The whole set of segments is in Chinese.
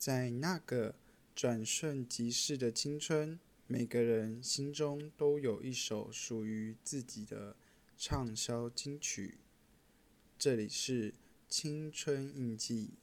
在那个转瞬即逝的青春，每个人心中都有一首属于自己的畅销金曲。这里是青春印记。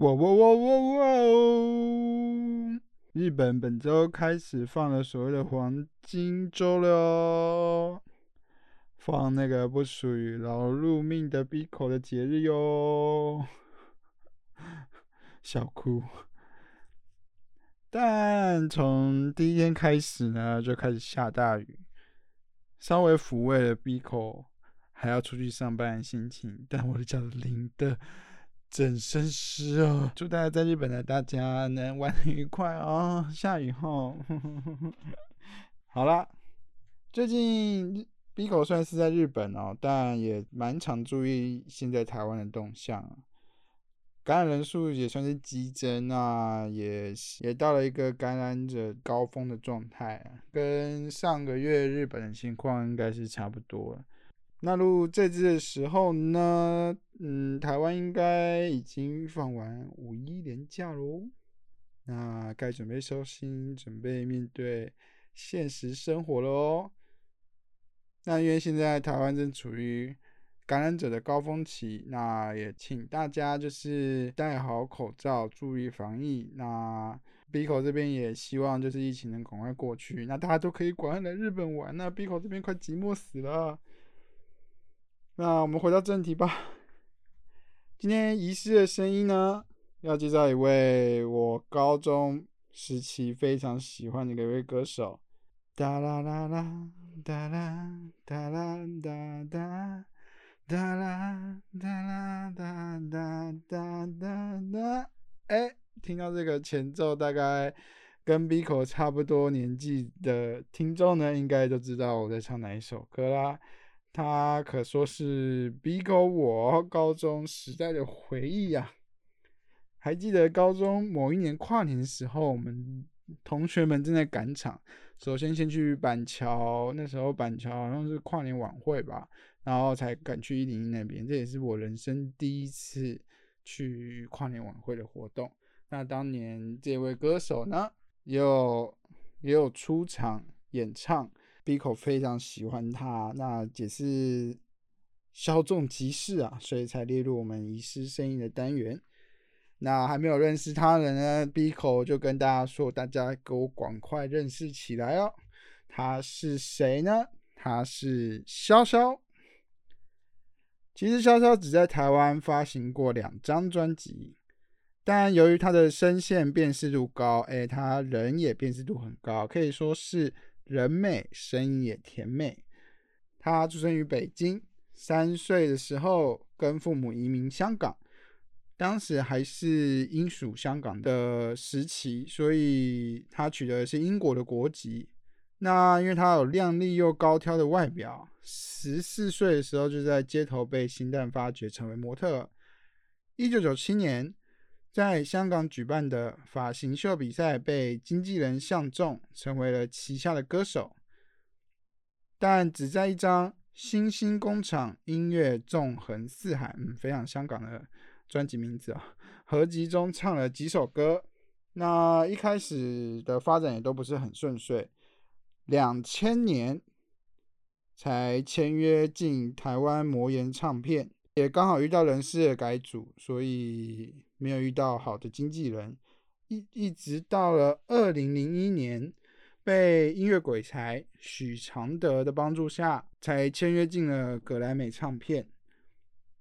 哇哇哇哇哇！日本本周开始放了所谓的黄金周了，放那个不属于劳碌命的闭口的节日哟，笑哭。但从第一天开始呢，就开始下大雨，稍微抚慰了闭口还要出去上班的心情，但我的脚淋的。整身湿哦！祝大家在日本的大家能玩的愉快哦。下雨后，好啦，最近 B 口虽然是在日本哦，但也蛮常注意现在台湾的动向，感染人数也算是激增啊，也也到了一个感染者高峰的状态，跟上个月日本的情况应该是差不多。那录这支的时候呢，嗯，台湾应该已经放完五一连假喽，那该准备收心，准备面对现实生活了哦。那因为现在台湾正处于感染者的高峰期，那也请大家就是戴好口罩，注意防疫。那鼻口这边也希望就是疫情能赶快过去，那大家都可以赶快来日本玩。那鼻口这边快寂寞死了。那我们回到正题吧。今天遗失的声音呢，要介绍一位我高中时期非常喜欢的一位歌手。哒啦啦啦，哒啦哒啦哒哒，哒啦哒啦哒哒哒哒哒。哎，听到这个前奏，大概跟 B 口差不多年纪的听众呢，应该就知道我在唱哪一首歌啦。他可说是逼狗我高中时代的回忆呀！还记得高中某一年跨年的时候，我们同学们正在赶场，首先先去板桥，那时候板桥好像是跨年晚会吧，然后才赶去一零一那边。这也是我人生第一次去跨年晚会的活动。那当年这位歌手呢，也有也有出场演唱。B 口非常喜欢他，那也是稍纵即逝啊，所以才列入我们遗失声音的单元。那还没有认识他的呢，B 口就跟大家说，大家给我赶快认识起来哦。他是谁呢？他是潇潇。其实潇潇只在台湾发行过两张专辑，但由于他的声线辨识度高，哎，他人也辨识度很高，可以说是。人美，声音也甜美。他出生于北京，三岁的时候跟父母移民香港，当时还是英属香港的时期，所以他取得的是英国的国籍。那因为他有靓丽又高挑的外表，十四岁的时候就在街头被星探发掘，成为模特。一九九七年。在香港举办的发型秀比赛被经纪人相中，成为了旗下的歌手。但只在一张《星星工厂音乐纵横四海》嗯，非常香港的专辑名字啊，合集中唱了几首歌。那一开始的发展也都不是很顺遂，两千年才签约进台湾魔岩唱片。也刚好遇到人事的改组，所以没有遇到好的经纪人。一一直到了二零零一年，被音乐鬼才许常德的帮助下，才签约进了格莱美唱片。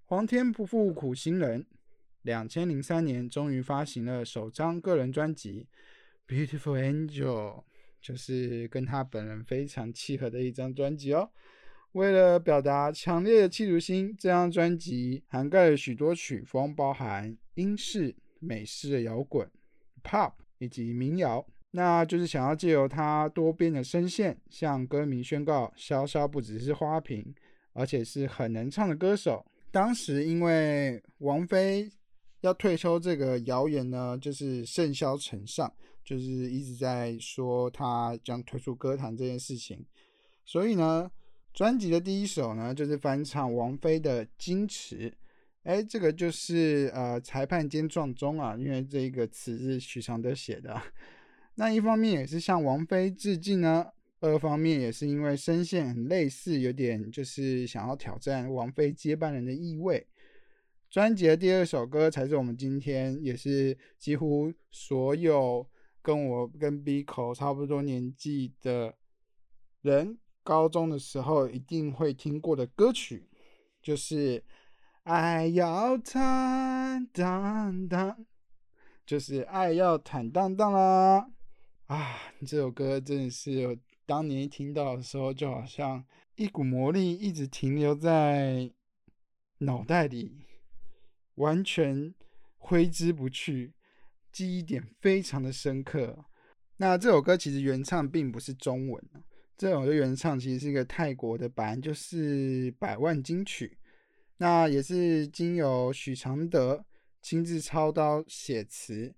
皇天不负苦心人，两千零三年终于发行了首张个人专辑《Beautiful Angel》，就是跟他本人非常契合的一张专辑哦。为了表达强烈的企图心，这张专辑涵盖了许多曲风，包含英式、美式的摇滚、pop 以及民谣。那就是想要借由他多变的声线，向歌迷宣告：萧潇不只是花瓶，而且是很能唱的歌手。当时因为王菲要退休这个谣言呢，就是甚嚣尘上，就是一直在说她将退出歌坛这件事情，所以呢，专辑的第一首呢就是翻唱王菲的《矜持》。哎，这个就是呃裁判兼撞钟啊，因为这个词是许常德写的。那一方面也是向王菲致敬呢，二方面也是因为声线很类似，有点就是想要挑战王菲接班人的意味。专辑的第二首歌才是我们今天也是几乎所有跟我跟 B 口差不多年纪的人，高中的时候一定会听过的歌曲，就是。爱要坦荡荡，就是爱要坦荡荡啦！啊，这首歌真的是当年一听到的时候，就好像一股魔力一直停留在脑袋里，完全挥之不去，记忆点非常的深刻。那这首歌其实原唱并不是中文这首歌原唱其实是一个泰国的版，就是百万金曲。那也是经由许常德亲自操刀写词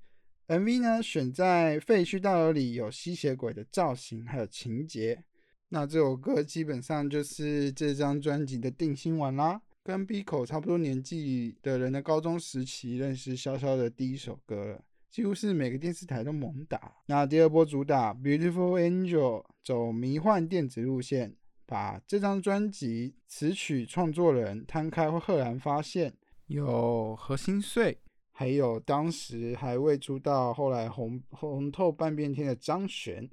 ，MV 呢选在废墟大楼里，有吸血鬼的造型，还有情节。那这首歌基本上就是这张专辑的定心丸啦，跟 B 口差不多年纪的人的高中时期认识潇潇的第一首歌了，几乎是每个电视台都猛打。那第二波主打 Beautiful Angel 走迷幻电子路线。把这张专辑词曲创作人摊开，会赫然发现有何心碎，还有当时还未出道，后来红红透半边天的张悬。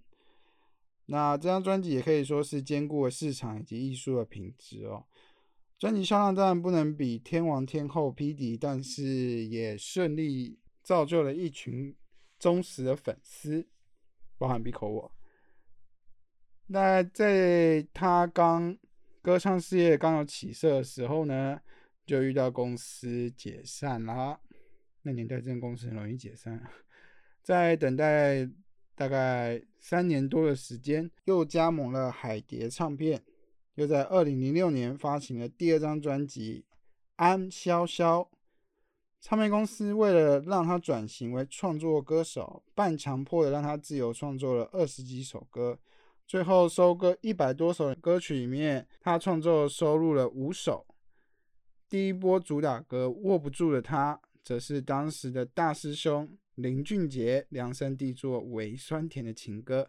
那这张专辑也可以说是兼顾了市场以及艺术的品质哦。专辑销量当然不能比天王天后匹敌，但是也顺利造就了一群忠实的粉丝，包含闭口我。那在他刚歌唱事业刚有起色的时候呢，就遇到公司解散啦。那年代，这间公司很容易解散。在等待大概三年多的时间，又加盟了海蝶唱片，又在二零零六年发行了第二张专辑《安潇潇》。唱片公司为了让他转型为创作歌手，半强迫的让他自由创作了二十几首歌。最后收割一百多首歌曲里面，他创作收录了五首。第一波主打歌《握不住的他》，则是当时的大师兄林俊杰量身定做伪酸甜的情歌。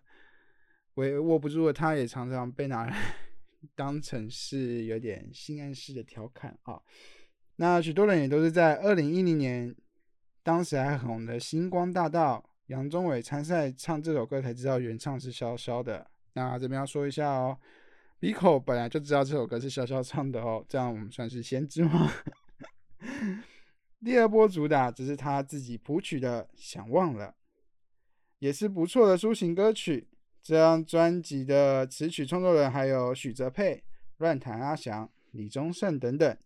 为握不住的他，也常常被拿来 当成是有点性暗示的调侃啊。那许多人也都是在二零一零年，当时还很红的《星光大道》，杨宗纬参赛唱这首歌才知道原唱是萧潇的。那这边要说一下哦，B 口本来就知道这首歌是潇潇唱的哦，这样我们算是先知吗？第二波主打只是他自己谱曲的《想忘了》，也是不错的抒情歌曲。这张专辑的词曲创作人还有许哲佩、乱弹阿翔、李宗盛等等，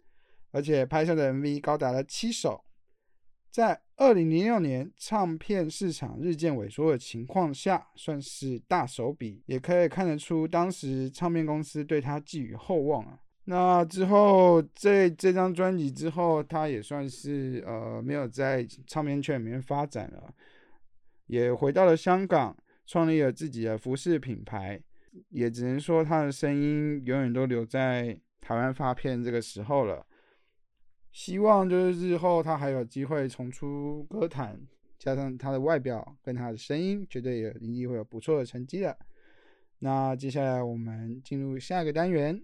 而且拍摄的 MV 高达了七首。在二零零六年唱片市场日渐萎缩的情况下，算是大手笔，也可以看得出当时唱片公司对他寄予厚望啊。那之后这这张专辑之后，他也算是呃没有在唱片圈里面发展了，也回到了香港，创立了自己的服饰品牌。也只能说他的声音永远都留在台湾发片这个时候了。希望就是日后他还有机会重出歌坛，加上他的外表跟他的声音，绝对也一定会有不错的成绩的。那接下来我们进入下一个单元，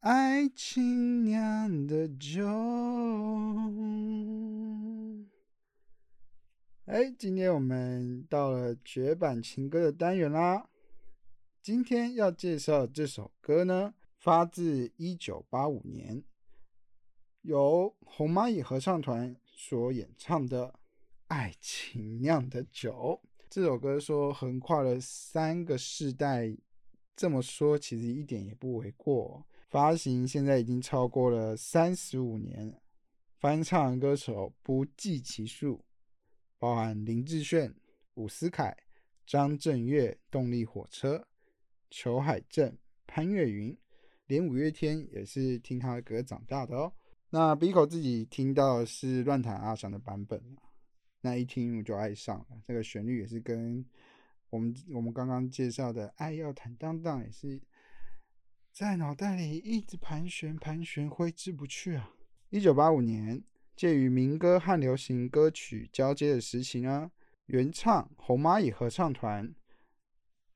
爱情酿的酒。哎，今天我们到了绝版情歌的单元啦。今天要介绍这首歌呢，发自一九八五年，由红蚂蚁合唱团所演唱的《爱情酿的酒》。这首歌说横跨了三个世代，这么说其实一点也不为过。发行现在已经超过了三十五年，翻唱歌手不计其数，包含林志炫、伍思凯、张震岳、动力火车。裘海正、潘越云，连五月天也是听他的歌长大的哦。那 Biko 自己听到是乱弹阿翔的版本，那一听我就爱上了。这个旋律也是跟我们我们刚刚介绍的《爱要坦荡荡》也是在脑袋里一直盘旋盘旋，挥之不去啊。一九八五年，介于民歌和流行歌曲交接的时期呢，原唱红蚂蚁合唱团，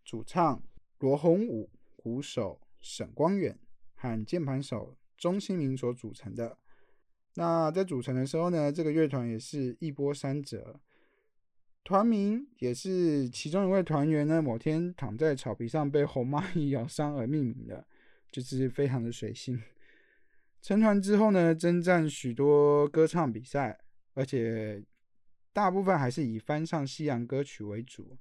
主唱罗红武，鼓手沈光远和键盘手钟兴民所组成的。那在组成的时候呢，这个乐团也是一波三折，团名也是其中一位团员呢某天躺在草皮上被红蚂蚁咬伤而命名的，就是非常的随性。成团之后呢，征战许多歌唱比赛，而且大部分还是以翻唱西洋歌曲为主。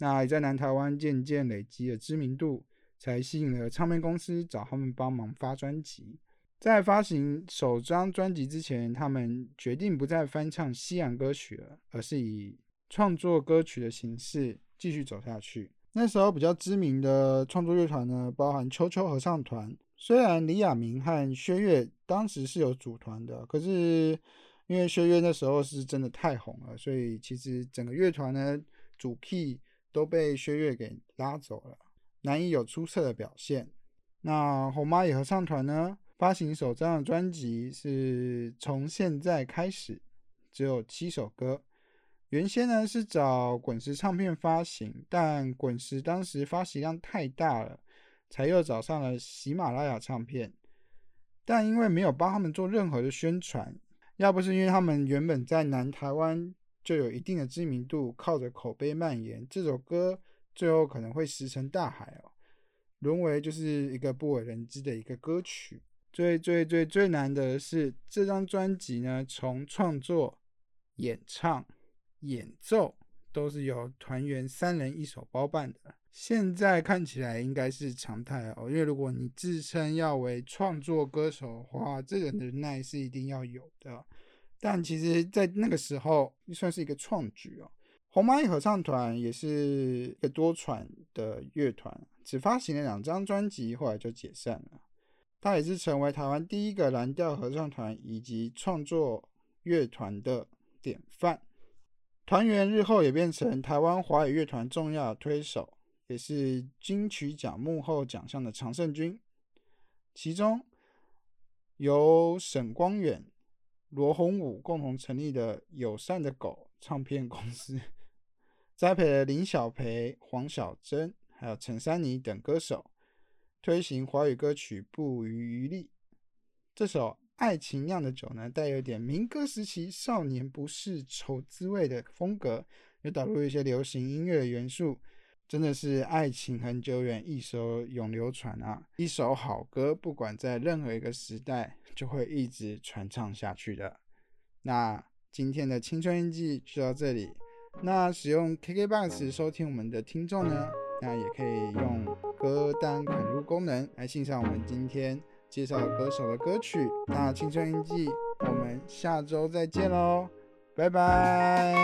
那也在南台湾渐渐累积了知名度，才吸引了唱片公司找他们帮忙发专辑。在发行首张专辑之前，他们决定不再翻唱西洋歌曲了，而是以创作歌曲的形式继续走下去。那时候比较知名的创作乐团呢，包含秋秋合唱团。虽然李亚明和薛岳当时是有组团的，可是因为薛岳那时候是真的太红了，所以其实整个乐团呢主 key 都被薛岳给拉走了，难以有出色的表现。那红蚂蚁合唱团呢？发行首张专辑是从现在开始，只有七首歌。原先呢是找滚石唱片发行，但滚石当时发行量太大了，才又找上了喜马拉雅唱片。但因为没有帮他们做任何的宣传，要不是因为他们原本在南台湾就有一定的知名度，靠着口碑蔓延，这首歌最后可能会石沉大海哦，沦为就是一个不为人知的一个歌曲。最最最最难的是这张专辑呢，从创作、演唱、演奏都是由团员三人一手包办的。现在看起来应该是常态哦，因为如果你自称要为创作歌手的话，这个能耐是一定要有的。但其实，在那个时候，算是一个创举哦。红蚂蚁合唱团也是一个多传的乐团，只发行了两张专辑，后来就解散了。他也是成为台湾第一个蓝调合唱团以及创作乐团的典范。团员日后也变成台湾华语乐团重要推手，也是金曲奖幕后奖项的常胜军。其中由沈光远、罗宏武共同成立的友善的狗唱片公司，栽培了林小培、黄小珍还有陈珊妮等歌手。推行华语歌曲不遗余力。这首《爱情酿的酒》呢，带有点民歌时期少年不是愁滋味的风格，又导入一些流行音乐的元素，真的是爱情很久远，一首永流传啊！一首好歌，不管在任何一个时代，就会一直传唱下去的。那今天的青春印记就到这里。那使用 KKBOX 收听我们的听众呢？那也可以用歌单啃入功能来欣赏我们今天介绍歌手的歌曲。那青春印记，我们下周再见喽，拜拜。